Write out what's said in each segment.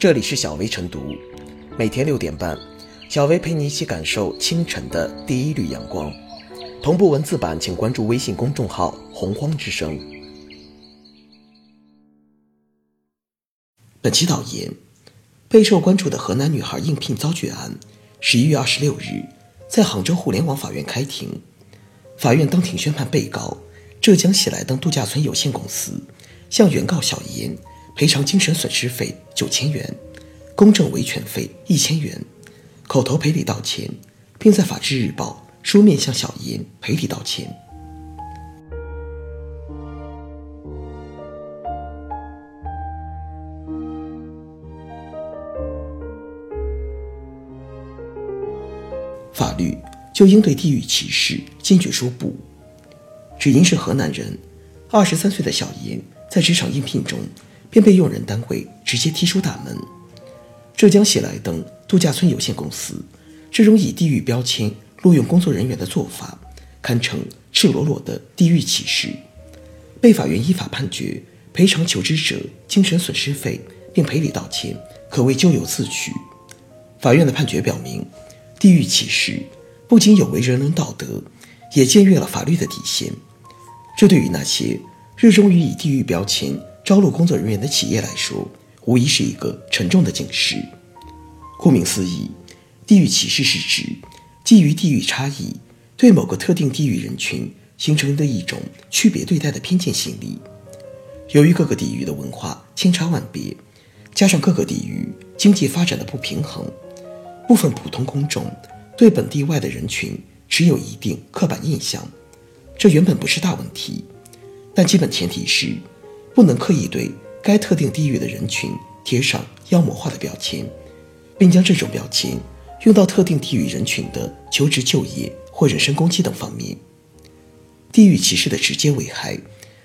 这里是小薇晨读，每天六点半，小薇陪你一起感受清晨的第一缕阳光。同步文字版，请关注微信公众号“洪荒之声”。本期导言：备受关注的河南女孩应聘遭拒案，十一月二十六日在杭州互联网法院开庭。法院当庭宣判，被告浙江喜来登度假村有限公司向原告小严。赔偿精神损失费九千元，公证维权费一千元，口头赔礼道歉，并在《法制日报》书面向小严赔礼道歉。法律就应对地域歧视坚决说不。只因是河南人，二十三岁的小严在职场应聘中。便被用人单位直接踢出大门。浙江喜来登度假村有限公司这种以地域标签录用工作人员的做法，堪称赤裸裸的地域歧视。被法院依法判决赔偿求职者精神损失费，并赔礼道歉，可谓咎由自取。法院的判决表明，地域歧视不仅有违人伦道德，也僭越了法律的底线。这对于那些热衷于以地域标签，招录工作人员的企业来说，无疑是一个沉重的警示。顾名思义，地域歧视是指基于地域差异，对某个特定地域人群形成的一种区别对待的偏见心理。由于各个地域的文化千差万别，加上各个地域经济发展的不平衡，部分普通公众对本地外的人群持有一定刻板印象。这原本不是大问题，但基本前提是。不能刻意对该特定地域的人群贴上妖魔化的标签，并将这种标签用到特定地域人群的求职、就业或人身攻击等方面。地域歧视的直接危害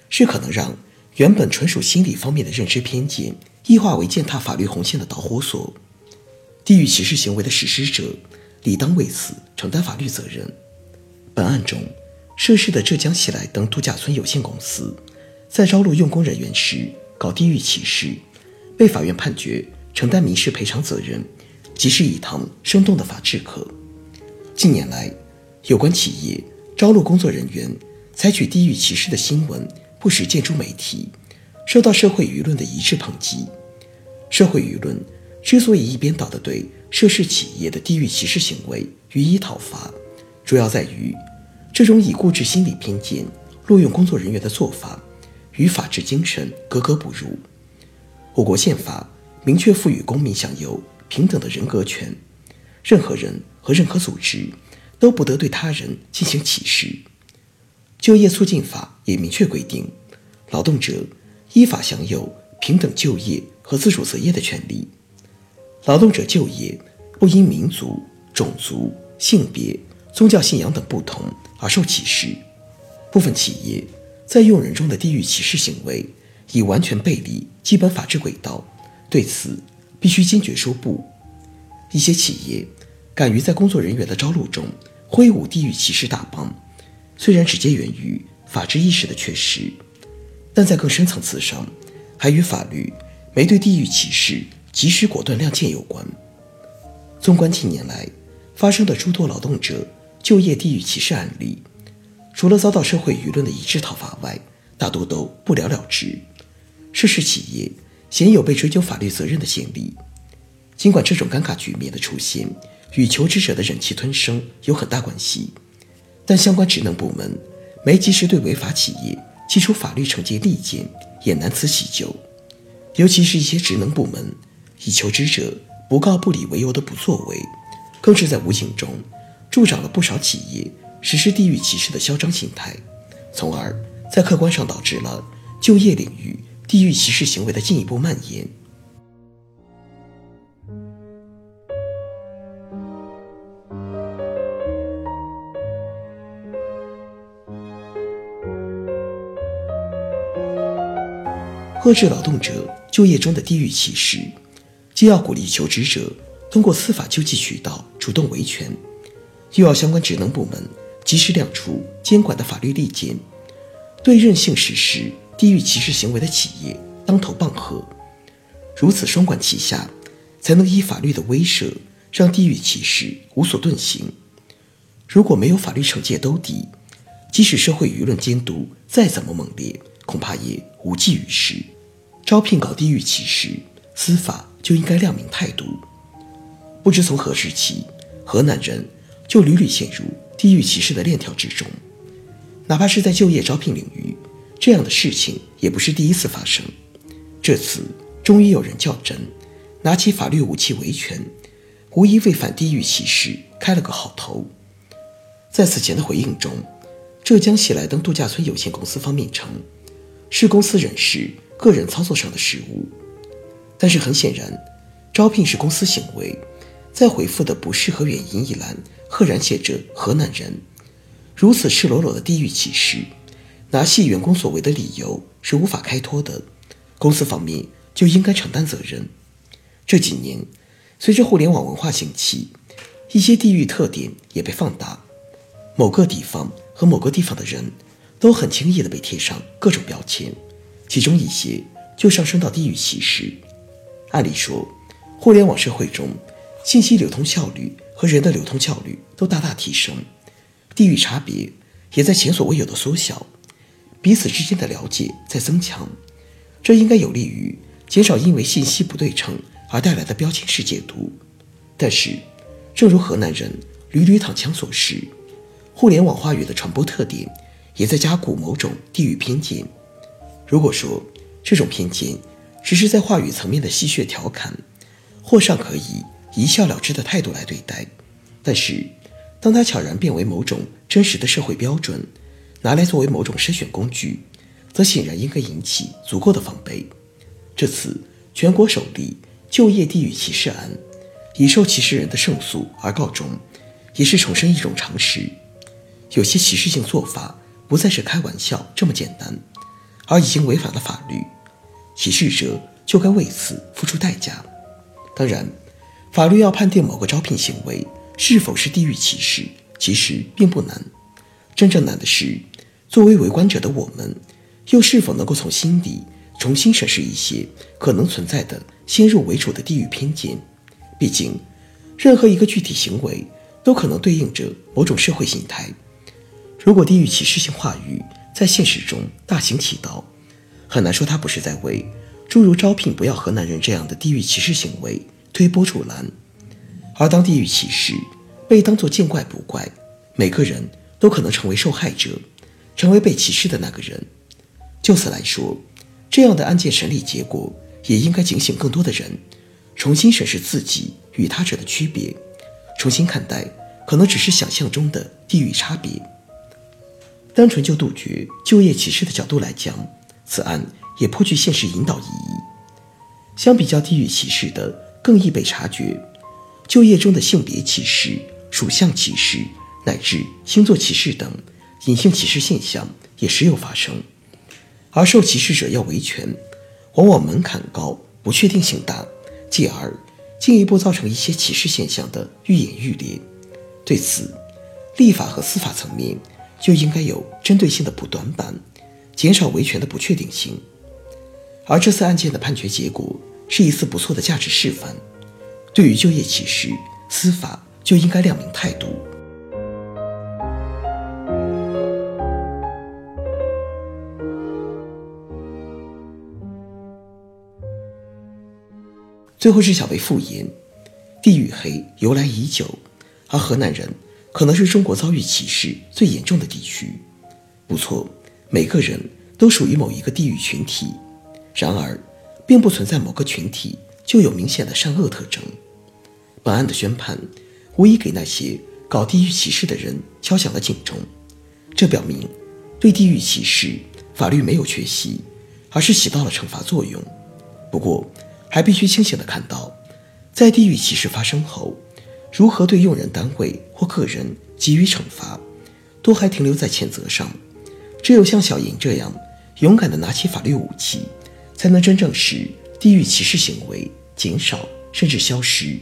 是可能让原本纯属心理方面的认知偏见异化为践踏法律红线的导火索。地域歧视行为的实施者理当为此承担法律责任。本案中涉事的浙江喜来登度假村有限公司。在招录用工人员时搞地域歧视，被法院判决承担民事赔偿责任，即是一堂生动的法治课。近年来，有关企业招录工作人员采取地域歧视的新闻不时见诸媒体，受到社会舆论的一致抨击。社会舆论之所以一边倒的对涉事企业的地域歧视行为予以讨伐，主要在于这种以固执心理偏见录用工作人员的做法。与法治精神格格不入。我国宪法明确赋予公民享有平等的人格权，任何人和任何组织都不得对他人进行歧视。就业促进法也明确规定，劳动者依法享有平等就业和自主择业的权利。劳动者就业不因民族、种族、性别、宗教信仰等不同而受歧视。部分企业。在用人中的地域歧视行为已完全背离基本法治轨道，对此必须坚决说不。一些企业敢于在工作人员的招录中挥舞地域歧视大棒，虽然直接源于法治意识的缺失，但在更深层次上，还与法律没对地域歧视及时果断亮剑有关。纵观近年来发生的诸多劳动者就业地域歧视案例。除了遭到社会舆论的一致讨伐外，大多都不了了之。涉事企业鲜有被追究法律责任的先例。尽管这种尴尬局面的出现与求职者的忍气吞声有很大关系，但相关职能部门没及时对违法企业提出法律惩戒利剑，也难辞其咎。尤其是一些职能部门以求职者不告不理为由的不作为，更是在无形中助长了不少企业。实施地域歧视的嚣张心态，从而在客观上导致了就业领域地域歧视行为的进一步蔓延。遏制劳动者就业中的地域歧视，既要鼓励求职者通过司法救济渠道主动维权，又要相关职能部门。及时亮出监管的法律利剑，对任性实施地域歧视行为的企业当头棒喝。如此双管齐下，才能以法律的威慑让地域歧视无所遁形。如果没有法律惩戒兜底，即使社会舆论监督再怎么猛烈，恐怕也无济于事。招聘搞地域歧视，司法就应该亮明态度。不知从何时起，河南人就屡屡陷入地域歧视的链条之中。哪怕是在就业招聘领域，这样的事情也不是第一次发生。这次终于有人较真，拿起法律武器维权，无疑为反地域歧视开了个好头。在此前的回应中，浙江喜来登度假村有限公司方面称，是公司人事个人操作上的失误。但是很显然，招聘是公司行为，在回复的不适合原因一栏，赫然写着“河南人”，如此赤裸裸的地域歧视，拿系员工所为的理由是无法开脱的，公司方面就应该承担责任。这几年，随着互联网文化兴起，一些地域特点也被放大。某个地方和某个地方的人，都很轻易地被贴上各种标签，其中一些就上升到地域歧视。按理说，互联网社会中，信息流通效率和人的流通效率都大大提升，地域差别也在前所未有的缩小，彼此之间的了解在增强，这应该有利于减少因为信息不对称而带来的标签式解读。但是，正如河南人屡屡躺枪所示。互联网话语的传播特点，也在加固某种地域偏见。如果说这种偏见只是在话语层面的戏谑调侃，或尚可以一笑了之的态度来对待，但是当它悄然变为某种真实的社会标准，拿来作为某种筛选工具，则显然应该引起足够的防备。这次全国首例就业地域歧视案，以受歧视人的胜诉而告终，也是重申一种常识。有些歧视性做法不再是开玩笑这么简单，而已经违反了法律，歧视者就该为此付出代价。当然，法律要判定某个招聘行为是否是地域歧视，其实并不难。真正难的是，作为围观者的我们，又是否能够从心底重新审视一些可能存在的先入为主的地域偏见？毕竟，任何一个具体行为都可能对应着某种社会形态。如果地域歧视性话语在现实中大行其道，很难说他不是在为诸如招聘不要河南人这样的地域歧视行为推波助澜。而当地域歧视被当作见怪不怪，每个人都可能成为受害者，成为被歧视的那个人。就此来说，这样的案件审理结果也应该警醒更多的人，重新审视自己与他者的区别，重新看待可能只是想象中的地域差别。单纯就杜绝就业歧视的角度来讲，此案也颇具现实引导意义。相比较地域歧视的更易被察觉，就业中的性别歧视、属相歧视乃至星座歧视等隐性歧视现象也时有发生。而受歧视者要维权，往往门槛高、不确定性大，继而进一步造成一些歧视现象的愈演愈烈。对此，立法和司法层面。就应该有针对性的补短板，减少维权的不确定性。而这次案件的判决结果是一次不错的价值示范。对于就业歧视，司法就应该亮明态度。最后是小贝复言，地域黑由来已久，而河南人。可能是中国遭遇歧视最严重的地区。不错，每个人都属于某一个地域群体，然而，并不存在某个群体就有明显的善恶特征。本案的宣判，无疑给那些搞地域歧视的人敲响了警钟。这表明，对地域歧视，法律没有缺席，而是起到了惩罚作用。不过，还必须清醒地看到，在地域歧视发生后。如何对用人单位或个人给予惩罚，都还停留在谴责上。只有像小莹这样勇敢地拿起法律武器，才能真正使地域歧视行为减少甚至消失。